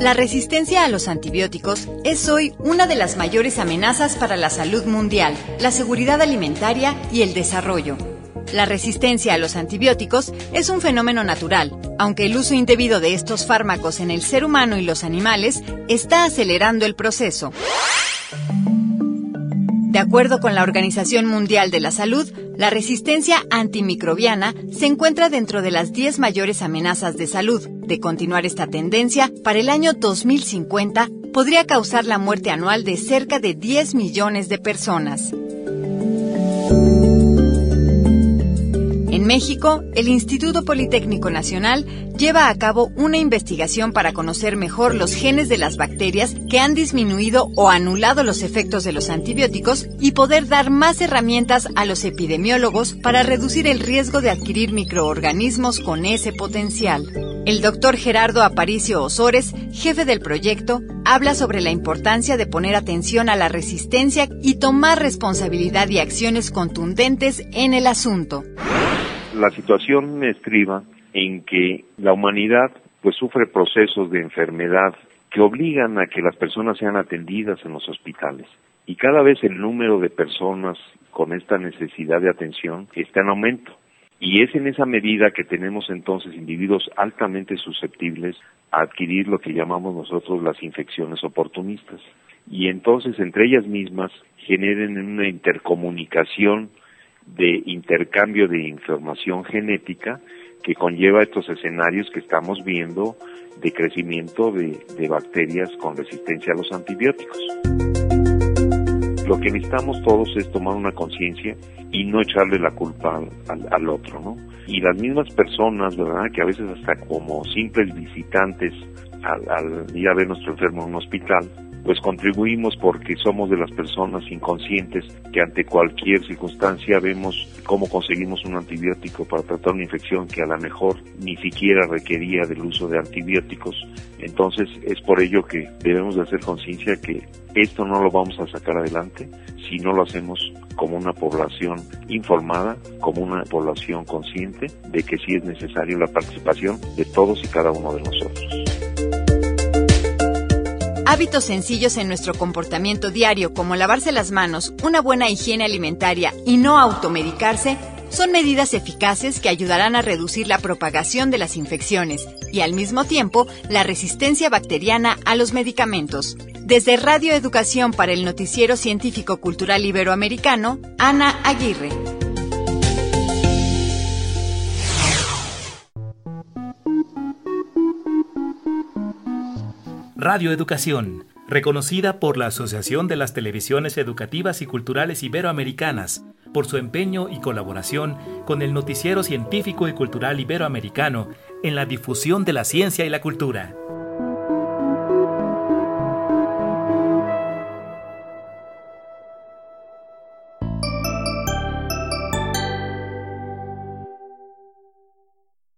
La resistencia a los antibióticos es hoy una de las mayores amenazas para la salud mundial, la seguridad alimentaria y el desarrollo. La resistencia a los antibióticos es un fenómeno natural, aunque el uso indebido de estos fármacos en el ser humano y los animales está acelerando el proceso. De acuerdo con la Organización Mundial de la Salud, la resistencia antimicrobiana se encuentra dentro de las 10 mayores amenazas de salud. De continuar esta tendencia, para el año 2050 podría causar la muerte anual de cerca de 10 millones de personas. México, el Instituto Politécnico Nacional lleva a cabo una investigación para conocer mejor los genes de las bacterias que han disminuido o anulado los efectos de los antibióticos y poder dar más herramientas a los epidemiólogos para reducir el riesgo de adquirir microorganismos con ese potencial. El doctor Gerardo Aparicio Osores, jefe del proyecto, habla sobre la importancia de poner atención a la resistencia y tomar responsabilidad y acciones contundentes en el asunto la situación estriba en que la humanidad pues sufre procesos de enfermedad que obligan a que las personas sean atendidas en los hospitales. Y cada vez el número de personas con esta necesidad de atención está en aumento. Y es en esa medida que tenemos entonces individuos altamente susceptibles a adquirir lo que llamamos nosotros las infecciones oportunistas. Y entonces entre ellas mismas generen una intercomunicación de intercambio de información genética que conlleva estos escenarios que estamos viendo de crecimiento de, bacterias con resistencia a los antibióticos. Lo que necesitamos todos es tomar una conciencia y no echarle la culpa al, otro, ¿no? Y las mismas personas, ¿verdad? Que a veces hasta como simples visitantes al, al ir a ver nuestro enfermo en un hospital, pues contribuimos porque somos de las personas inconscientes que ante cualquier circunstancia vemos cómo conseguimos un antibiótico para tratar una infección que a lo mejor ni siquiera requería del uso de antibióticos. Entonces es por ello que debemos de hacer conciencia que esto no lo vamos a sacar adelante si no lo hacemos como una población informada, como una población consciente de que sí es necesario la participación de todos y cada uno de nosotros. Hábitos sencillos en nuestro comportamiento diario, como lavarse las manos, una buena higiene alimentaria y no automedicarse, son medidas eficaces que ayudarán a reducir la propagación de las infecciones y al mismo tiempo la resistencia bacteriana a los medicamentos. Desde Radio Educación para el Noticiero Científico Cultural Iberoamericano, Ana Aguirre. Radio Educación, reconocida por la Asociación de las Televisiones Educativas y Culturales Iberoamericanas por su empeño y colaboración con el noticiero científico y cultural iberoamericano en la difusión de la ciencia y la cultura.